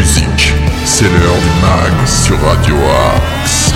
musique. C'est l'heure du mag sur Radio Axe.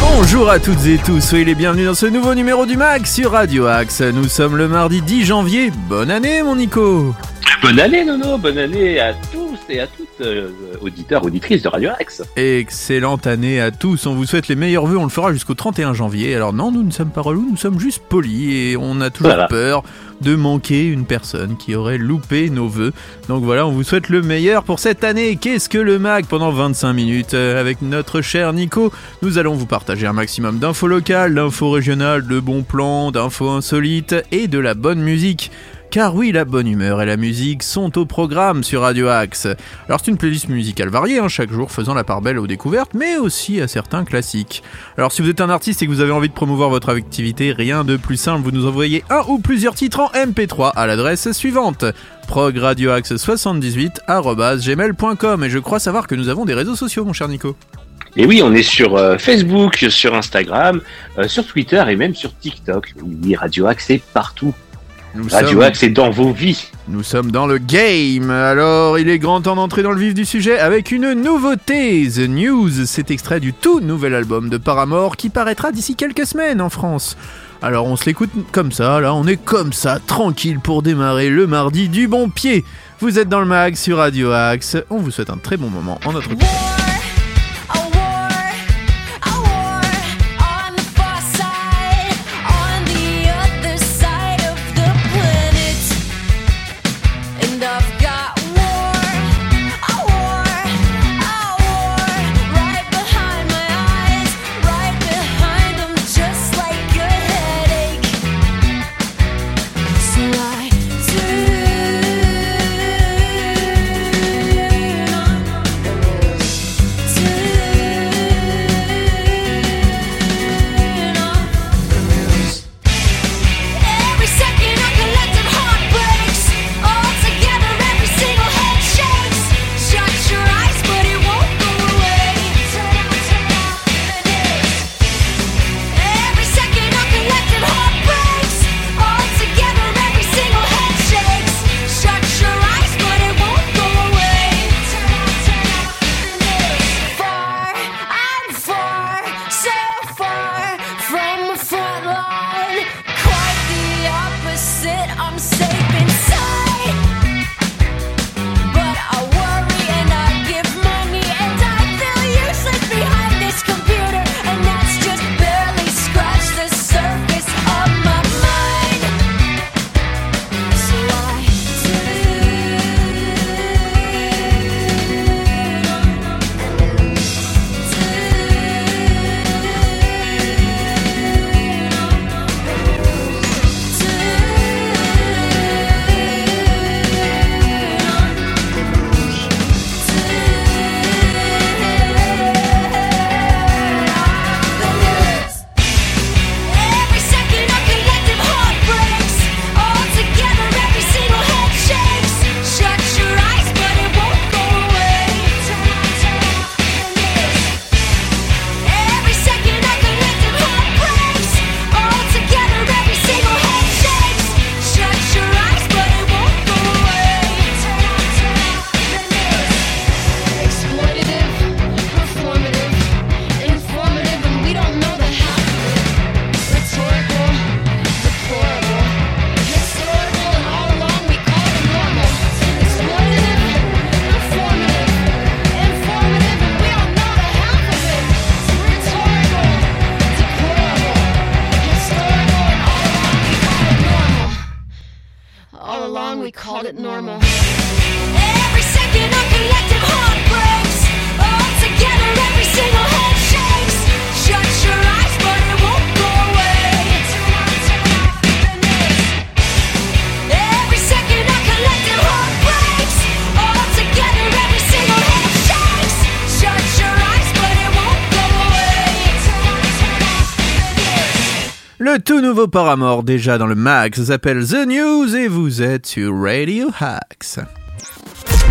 Bonjour à toutes et tous, soyez les bienvenus dans ce nouveau numéro du mag sur Radio Axe. Nous sommes le mardi 10 janvier. Bonne année mon Nico Bonne année Nono, bonne année à tous et à toutes euh, auditeurs, auditrices de Radio Axe. Excellente année à tous, on vous souhaite les meilleurs vœux, on le fera jusqu'au 31 janvier. Alors non, nous ne sommes pas relous, nous sommes juste polis et on a toujours Voilà. peur de manquer une personne qui aurait loupé nos vœux. Donc voilà, on vous souhaite le meilleur pour cette année. Qu'est-ce que le mag pendant 25 minutes? Euh, avec notre cher Nico Nous allons vous partager un maximum d'infos locales, d'infos régionales, de bons plans, d'infos insolites et de la bonne musique. Car oui, la bonne humeur et la musique sont au programme sur Radio Axe. Alors c'est une playlist musicale variée, hein, chaque jour faisant la part belle aux découvertes, mais aussi à certains classiques. Alors si vous êtes un artiste et que vous avez envie de promouvoir votre activité, rien de plus simple, vous nous envoyez un ou plusieurs titres en MP3 à l'adresse suivante progradioaxe78@gmail.com et je crois savoir que nous avons des réseaux sociaux mon cher Nico. Et oui, on est sur euh, Facebook, sur Instagram, euh, sur Twitter et même sur TikTok. Oui, Radio Axe est partout. Nous Radio sommes- Axe est dans vos vies. Nous sommes dans le game. Alors, il est grand temps d'entrer dans le vif du sujet avec une nouveauté. The News, c'est extrait du tout nouvel album de Paramore qui paraîtra d'ici quelques semaines en France. Alors, on se l'écoute comme ça, là, on est comme ça, tranquille pour démarrer le mardi du bon pied. Vous êtes dans le mag sur Radio Axe. On vous souhaite un très bon moment en notre compagnie. Le tout nouveau Paramore déjà dans le mag ça s'appelle The News et vous êtes sur Radio Hacks.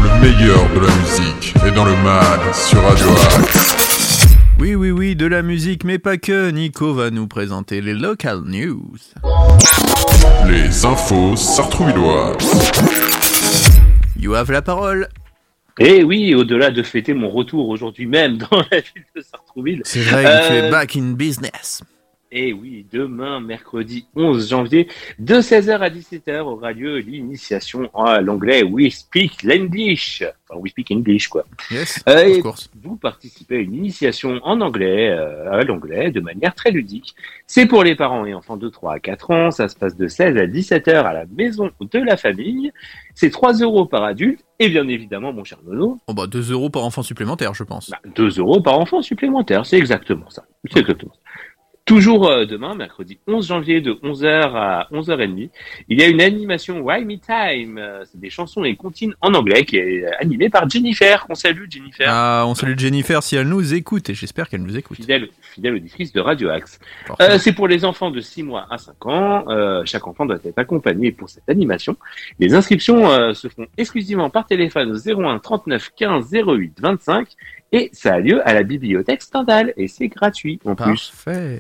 Le meilleur de la musique est dans le mag sur Radio Axe. Oui, oui, oui, de la musique, mais pas que. Nico va nous présenter les local news. Les infos sartrouilloises. You have la parole. Et oui, au-delà de fêter mon retour aujourd'hui même dans la ville de Sartrouville, C'est vrai que tu Euh, es back in business. Et oui, demain, mercredi 11 janvier, de 16h à 17h aura lieu l'initiation à l'anglais We Speak l'English. Enfin, We Speak English, quoi. Yes, Euh, of et course. vous participez à une initiation en anglais, euh, à l'anglais, de manière très ludique. C'est pour les parents et enfants de 3 à 4 ans. Ça se passe de 16 à 17 heures à la maison de la famille. C'est 3 euros par adulte. Et bien évidemment, mon cher Nono, Oh bah 2 euros par enfant supplémentaire, je pense. bah, 2 euros par enfant supplémentaire. C'est exactement ça. C'est exactement ça. Toujours euh, demain, mercredi 11 janvier de 11h à 11h30, il y a une animation Why Me Time. Euh, C'est des chansons et comptines en anglais qui est animée par Jennifer. On salue Jennifer. Ah, on salue Jennifer si elle nous écoute et j'espère qu'elle nous écoute. Fidèle, fidèle auditrice de Radio Axe. Euh, c'est pour les enfants de 6 mois à 5 ans. Euh, chaque enfant doit être accompagné pour cette animation. Les inscriptions euh, se font exclusivement par téléphone au 01 39 15 08 25 et ça a lieu à la bibliothèque Stendhal et c'est gratuit en plus. Parfait.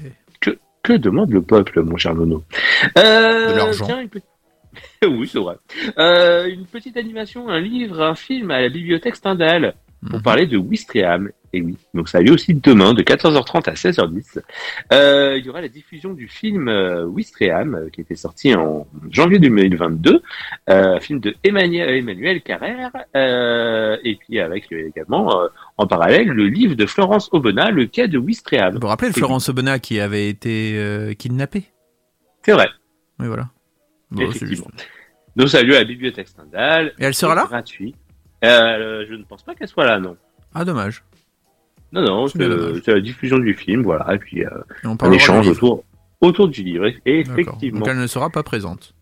Que demande le peuple, mon cher Nono? Euh, De l'argent. tiens, une petite- oui, c'est vrai. Euh, une petite animation, un livre, un film à la bibliothèque Stendhal pour Mhm. parler de Wistriam. Et oui, donc ça a lieu aussi demain de 14h30 à 16h10. Euh, il y aura la diffusion du film euh, Wistriam euh, qui était sorti en janvier 2022, euh, film de Emmanuel, Emmanuel Carrère, euh, et puis avec euh, également euh, en parallèle le livre de Florence Aubenas, Le quai de Wistriam. Vous vous rappelez de Florence Aubenas qui avait été euh, kidnappée? C'est vrai. Oui, voilà. Bon, Effectivement. juste- Donc ça a lieu à la bibliothèque Stendhal. Et elle sera là? Gratuit. Euh, je ne pense pas qu'elle soit là, non. Ah, dommage. Non, non, C'est la diffusion du film, voilà, et puis euh, Et on un échange autour, autour du livre, D'accord. effectivement. Donc elle ne sera pas présente.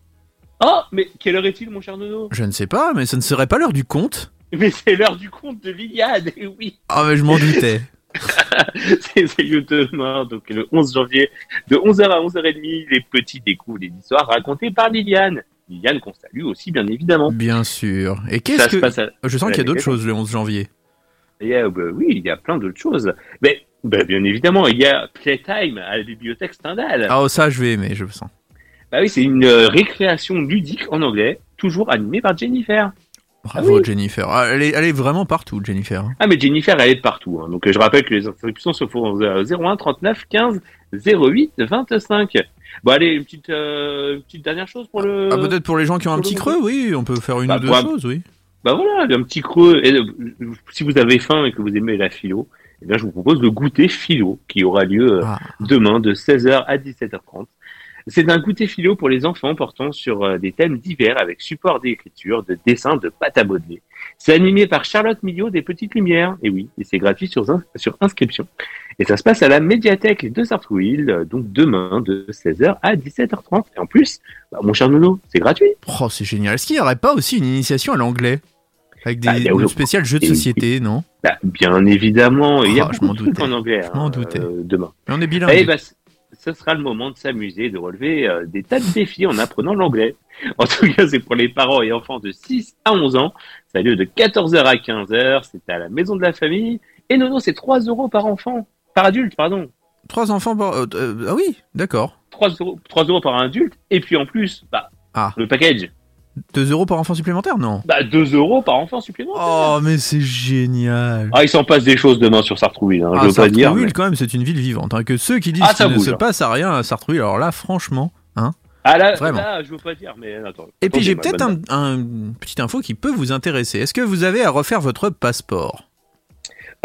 Oh, mais quelle heure est-il, mon cher Nono? Je ne sais pas, mais ce ne serait pas l'heure du conte Mais c'est l'heure du conte de Liliane, et oui, Ah, mais je m'en doutais. c'est lieu demain, donc le 11 janvier, de 11h à 11h30, les petits découvrent les histoires racontées par Liliane. Liliane qu'on salue aussi, bien évidemment. Bien sûr. Et Ça qu'est-ce que... passe à... Je sens qu'il y a d'autres choses le 11 janvier. Et, euh, bah oui, il y a plein d'autres choses. Mais bah, bien évidemment, il y a Playtime à la bibliothèque Stendhal. Ah, oh, ça, je vais aimer, je le sens. Bah oui, c'est une euh, récréation ludique en anglais, toujours animée par Jennifer. Bravo, oui. Jennifer. Ah, elle, est, elle est vraiment partout, Jennifer. Ah mais Jennifer, elle est partout. hein. Donc euh, je rappelle que les inscriptions se font au euh, 01 39 15 08 25. Bon allez, une petite, euh, une petite dernière chose pour le... Ah, peut-être pour les gens qui ont un petit creux, oui, on peut faire une Bah, ou deux choses, oui. Bah voilà, un petit creux. Et, euh, si vous avez faim et que vous aimez la philo, eh bien je vous propose le goûter philo qui aura lieu euh, Ah, demain de 16h à 17h30. C'est un goûter philo pour les enfants portant sur euh, des thèmes divers avec support d'écriture, de dessin, de pâte à modeler. C'est animé par Charlotte Millot des Petites Lumières. Et oui, et c'est gratuit sur, ins- sur inscription. Et ça se passe à la médiathèque de Sartrouville, euh, donc demain de 16h à 17h30. Et en plus, bah, mon cher Nono, c'est gratuit. oh, c'est génial. Est-ce qu'il n'y aurait pas aussi une initiation à l'anglais? Avec des Ah, spéciale jeux de et- société, non? Bah, bien évidemment, il y a Ah, je beaucoup de trucs doutais. en anglais Je m'en hein, doutais. euh, demain. Mais on est bilingue. Ce sera le moment de s'amuser, de relever euh, des tas de défis en apprenant l'anglais. En tout cas, c'est pour les parents et enfants de 6 à 11 ans. Ça a lieu de 14h à 15h. C'est à la maison de la famille. Et non, non, c'est 3 euros par enfant. Par adulte, pardon. Trois enfants par... euh, euh, ah oui, d'accord. 3 euros, 3 euros par adulte. Et puis en plus, bah, Ah. le package. 2 euros par enfant supplémentaire Non. Bah, 2 euros par enfant supplémentaire. Oh, mais c'est génial. Ah, il s'en passe des choses demain sur Sartrouville. Hein, Ah, je veux pas dire. Mais- quand même, c'est une ville vivante. hein, que ceux qui disent Ah, ça qu'il ne se hein. passe à rien à Sartrouville, alors là, franchement. Hein Ah là, Vraiment. là, je veux pas dire, mais attends. Et puis j'ai peut-être un, un une petite info qui peut vous intéresser. Est-ce que vous avez à refaire votre passeport?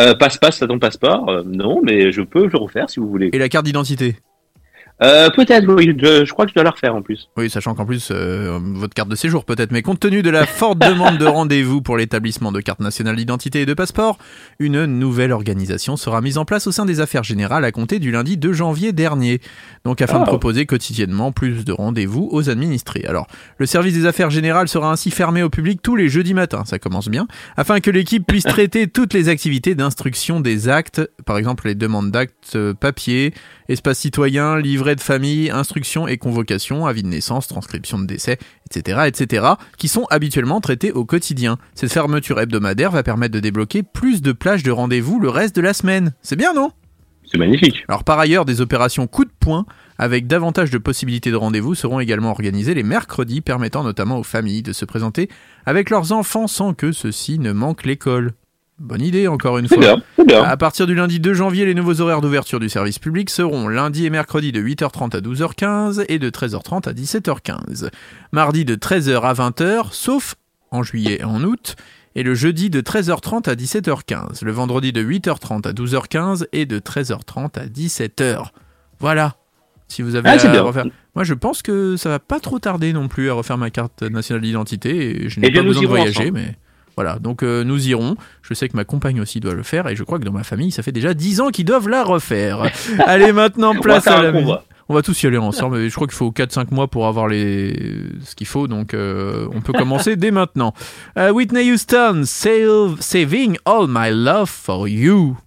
Euh, passe-passe à ton passeport Euh, Non, mais je peux le refaire si vous voulez. et la carte d'identité? Euh, peut-être, oui, je, je crois que je dois la refaire en plus. Oui, sachant qu'en plus, euh, votre carte de séjour peut-être, mais compte tenu de la forte demande de rendez-vous pour l'établissement de carte nationale d'identité et de passeport, une nouvelle organisation sera mise en place au sein des affaires générales à compter du lundi 2 janvier dernier. Donc afin de Ah. proposer quotidiennement plus de rendez-vous aux administrés. Alors, le service des affaires générales sera ainsi fermé au public tous les jeudis matins, ça commence bien, afin que l'équipe puisse traiter toutes les activités d'instruction des actes, par exemple les demandes d'actes euh, papier, espace citoyen, livret de famille, instruction et convocation, avis de naissance, transcription de décès, etc., etc., qui sont habituellement traités au quotidien. Cette fermeture hebdomadaire va permettre de débloquer plus de plages de rendez-vous le reste de la semaine. C'est bien, non? C'est magnifique. Alors par ailleurs, des opérations coup de poing avec davantage de possibilités de rendez-vous seront également organisées les mercredis, permettant notamment aux familles de se présenter avec leurs enfants sans que ceux-ci ne manquent l'école. Bonne idée encore une fois. bien, bien. À partir du lundi 2 janvier, les nouveaux horaires d'ouverture du service public seront lundi et mercredi de 8h30 à 12h15 et de 13h30 à 17h15. Mardi de 13h à 20h, sauf en juillet et en août, et le jeudi de 13h30 à 17h15. Le vendredi de 8h30 à 12h15 et de 13h30 à 17h. Voilà. Si vous avez Ah, à bien. refaire. Moi, je pense que ça va pas trop tarder non plus à refaire ma carte nationale d'identité je n'ai pas besoin de voyager, ensemble. mais voilà. Donc, euh, nous irons. Je sais que ma compagne aussi doit le faire et je crois que dans ma famille, ça fait déjà 10 ans qu'ils doivent la refaire. Allez, maintenant, place à la musique. On va tous y aller ensemble. mais Je crois qu'il faut 4-5 mois pour avoir les... ce qu'il faut, donc euh, on peut commencer dès maintenant. Euh, Whitney Houston, Save- Saving All My Love for You.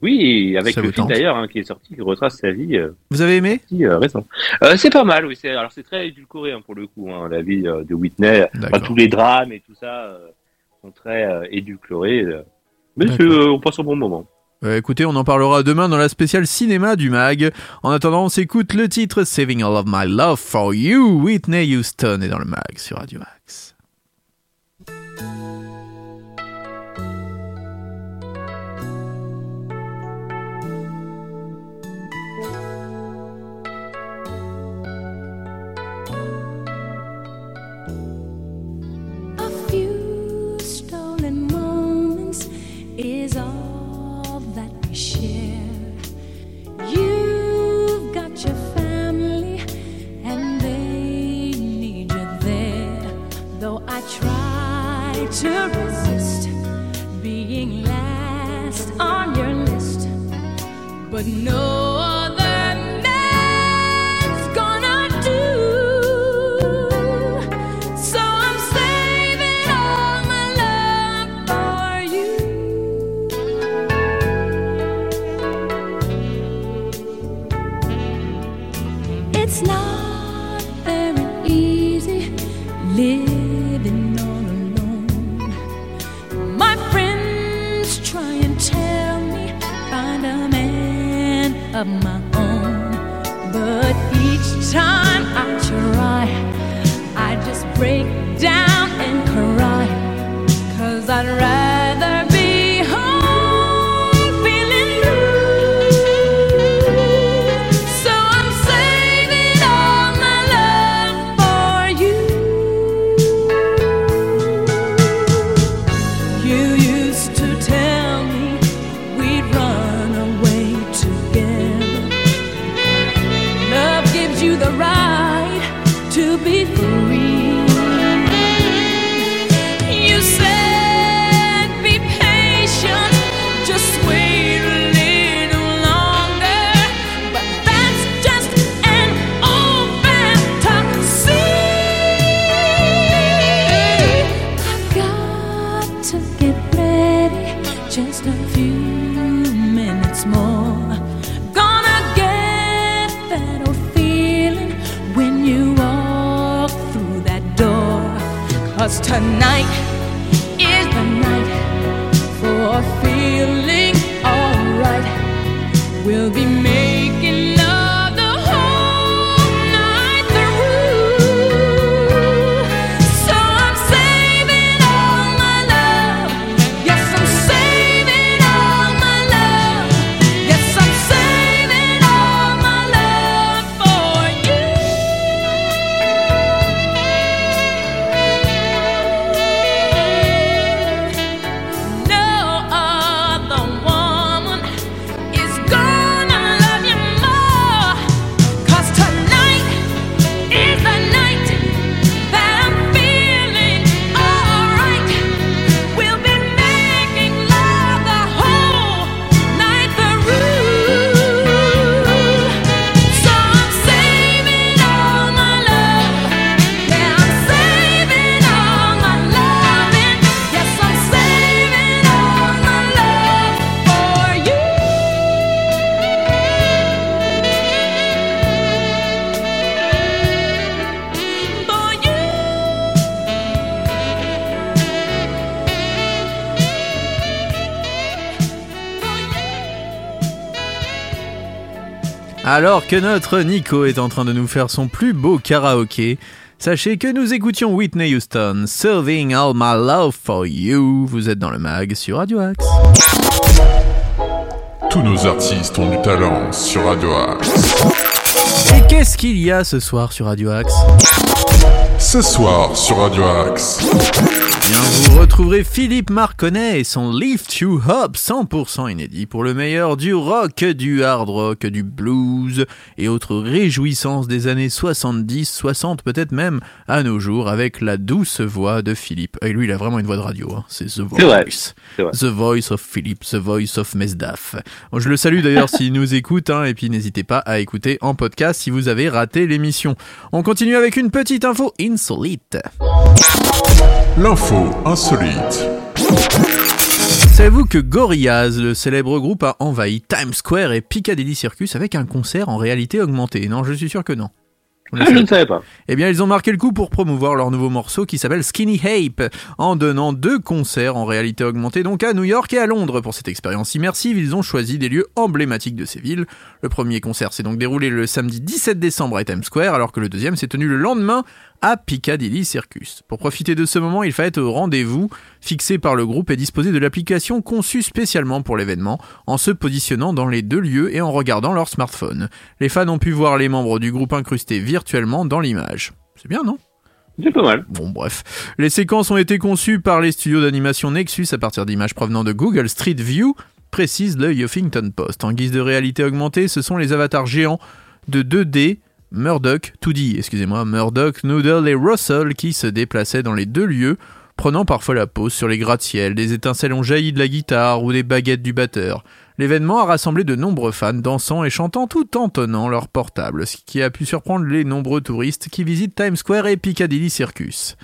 Oui, avec Ça le film d'ailleurs hein, qui est sorti, qui retrace sa vie euh, Vous avez aimé? si, euh, récent. Euh, c'est pas mal, oui. C'est, alors c'est très édulcoré hein, pour le coup, hein, la vie euh, de Whitney. Enfin, tous les drames et tout ça très euh, édulcorés. euh. mais euh, on passe un bon moment. Euh, Écoutez, on en parlera demain dans la spéciale cinéma du mag. En attendant, on s'écoute le titre Saving All of My Love for You. Whitney Houston est dans le mag sur Radio Axe. 谢。Of my own, but each time I try, I just break down and cry. Cause I'd rather Cause tonight Alors que notre Nico est en train de nous faire son plus beau karaoké, sachez que nous écoutions Whitney Houston, Serving All My Love For You. Vous êtes dans le mag sur Radio Axe. Tous nos artistes ont du talent sur Radio Axe. Et qu'est-ce qu'il y a ce soir sur Radio Axe? Ce soir sur Radio Axe. Bien, vous retrouverez Philippe Marconnet et son Lift You Up 100% inédit pour le meilleur du rock, du hard rock, du blues et autres réjouissances des années 70, 60, peut-être même à nos jours avec la douce voix de Philippe. Et lui, il a vraiment une voix de radio, hein. c'est The Voice. The Voice of Philippe, The Voice of Mesdaf. Bon, je le salue d'ailleurs s'il nous écoute, hein, et puis n'hésitez pas à écouter en podcast si vous avez raté l'émission. On continue avec une petite info insolite. L'info insolite. Savez-vous que Gorillaz, le célèbre groupe, a envahi Times Square et Piccadilly Circus avec un concert en réalité augmentée? Non, je suis sûr que non. Ah, je ne savais pas. Eh bien, ils ont marqué le coup pour promouvoir leur nouveau morceau qui s'appelle Skinny Ape, en donnant deux concerts en réalité augmentée, donc à New York et à Londres. Pour cette expérience immersive, ils ont choisi des lieux emblématiques de ces villes. Le premier concert s'est donc déroulé le samedi 17 décembre à Times Square, alors que le deuxième s'est tenu le lendemain à Piccadilly Circus. Pour profiter de ce moment, il fallait être au rendez-vous fixé par le groupe et disposer de l'application conçue spécialement pour l'événement, en se positionnant dans les deux lieux et en regardant leur smartphone. Les fans ont pu voir les membres du groupe incrustés virtuellement dans l'image. C'est bien, non? C'est pas mal. Bon bref. Les séquences ont été conçues par les studios d'animation Nexus à partir d'images provenant de Google Street View, précise le Huffington Post. En guise de réalité augmentée, ce sont les avatars géants de 2D Murdoch, 2D, excusez-moi, Murdoch, Noodle et Russell qui se déplaçaient dans les deux lieux, prenant parfois la pause sur les gratte-ciel, des étincelles ont jailli de la guitare ou des baguettes du batteur. L'événement a rassemblé de nombreux fans dansant et chantant tout en tenant leur portable, ce qui a pu surprendre les nombreux touristes qui visitent Times Square et Piccadilly Circus.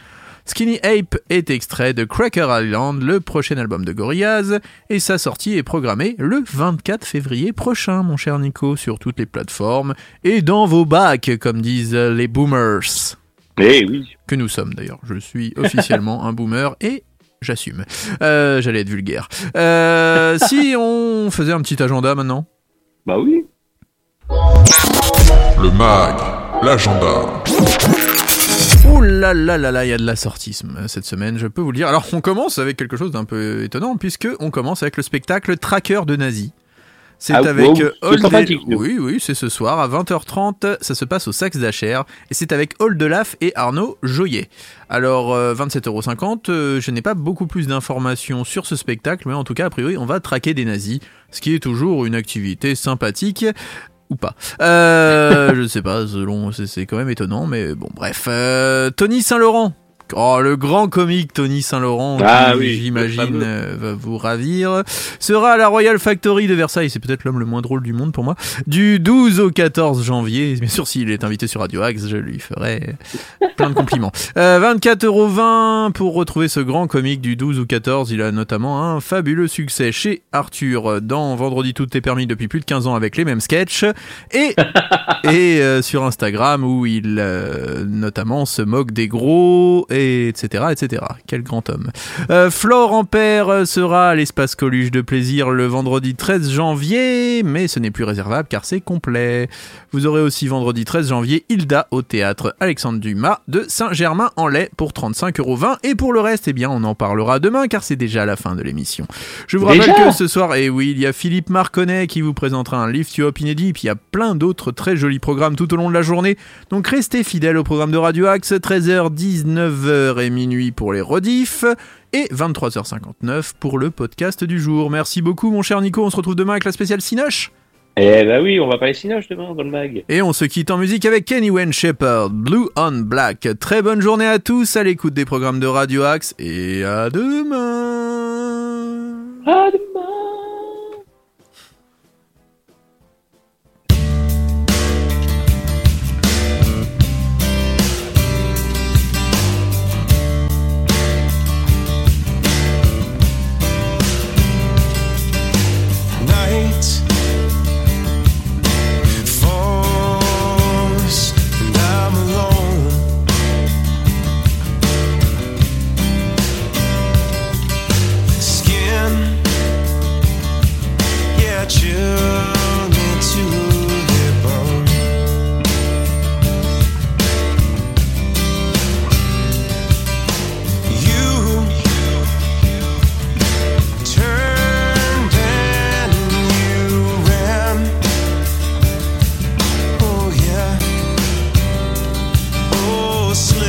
Skinny Ape est extrait de Cracker Island, le prochain album de Gorillaz, et sa sortie est programmée le 24 février prochain, mon cher Nico, sur toutes les plateformes et dans vos bacs, comme disent les boomers. Eh oui. Que nous sommes d'ailleurs. Je suis officiellement un boomer et j'assume. Euh, J'allais être vulgaire. Euh, si on faisait un petit agenda maintenant? Bah oui. Le mag. L'agenda. Ouh là là là là, il y a de l'assortisme cette semaine, je peux vous le dire. Alors on commence avec quelque chose d'un peu étonnant, puisque on commence avec le spectacle Tracker de Nazi. C'est Ah, avec wow, Old. Oui, oui, c'est ce soir à 20h30. Ça se passe au Saxe d'Acher et c'est avec Old Laf et Arnaud Joyet. Alors euh, 27,50€. euh, je n'ai pas beaucoup plus d'informations sur ce spectacle, mais en tout cas, a priori, on va traquer des nazis, ce qui est toujours une activité sympathique. Ou pas. Euh, je sais pas, selon, c'est- c'est quand même étonnant, mais bon, bref. Euh, Tony Saint-Laurent. Oh, le grand comique Tony Saint-Laurent, Ah qui, oui, j'imagine, euh, va vous ravir, sera à la Royal Factory de Versailles, c'est peut-être l'homme le moins drôle du monde pour moi, du 12 au 14 janvier. Bien sûr, s'il est invité sur Radio Axe, je lui ferai plein de compliments. Euh, 24,20€ pour retrouver ce grand comique du 12 ou 14. Il a notamment un fabuleux succès chez Arthur dans Vendredi tout est permis depuis plus de 15 ans avec les mêmes sketchs et, et euh, sur Instagram où il euh, notamment se moque des gros et etc etc. Quel grand homme. Euh, Flore Ampère sera à l'espace Coluche de plaisir le vendredi 13 janvier, mais ce n'est plus réservable car c'est complet. Vous aurez aussi vendredi 13 janvier Hilda au théâtre Alexandre Dumas de Saint-Germain-en-Laye pour 35,20€ et pour le reste, eh bien, on en parlera demain car c'est déjà la fin de l'émission. Je vous rappelle Déjà que ce soir, et oui, il y a Philippe Marconnet qui vous présentera un Lift You Up inédit, puis il y a plein d'autres très jolis programmes tout au long de la journée. Donc restez fidèles au programme de Radio Axe, 13h, 19h et minuit pour les rediffs. Et 23h59 pour le podcast du jour. Merci beaucoup mon cher Nico, on se retrouve demain avec la spéciale Cinoche. Eh bah oui, on va parler Cinoche demain dans le mag. Et on se quitte en musique avec Kenny Wayne Shepherd, Blue on Black. Très bonne journée à tous à l'écoute des programmes de Radio Axe et à demain. À demain. slip.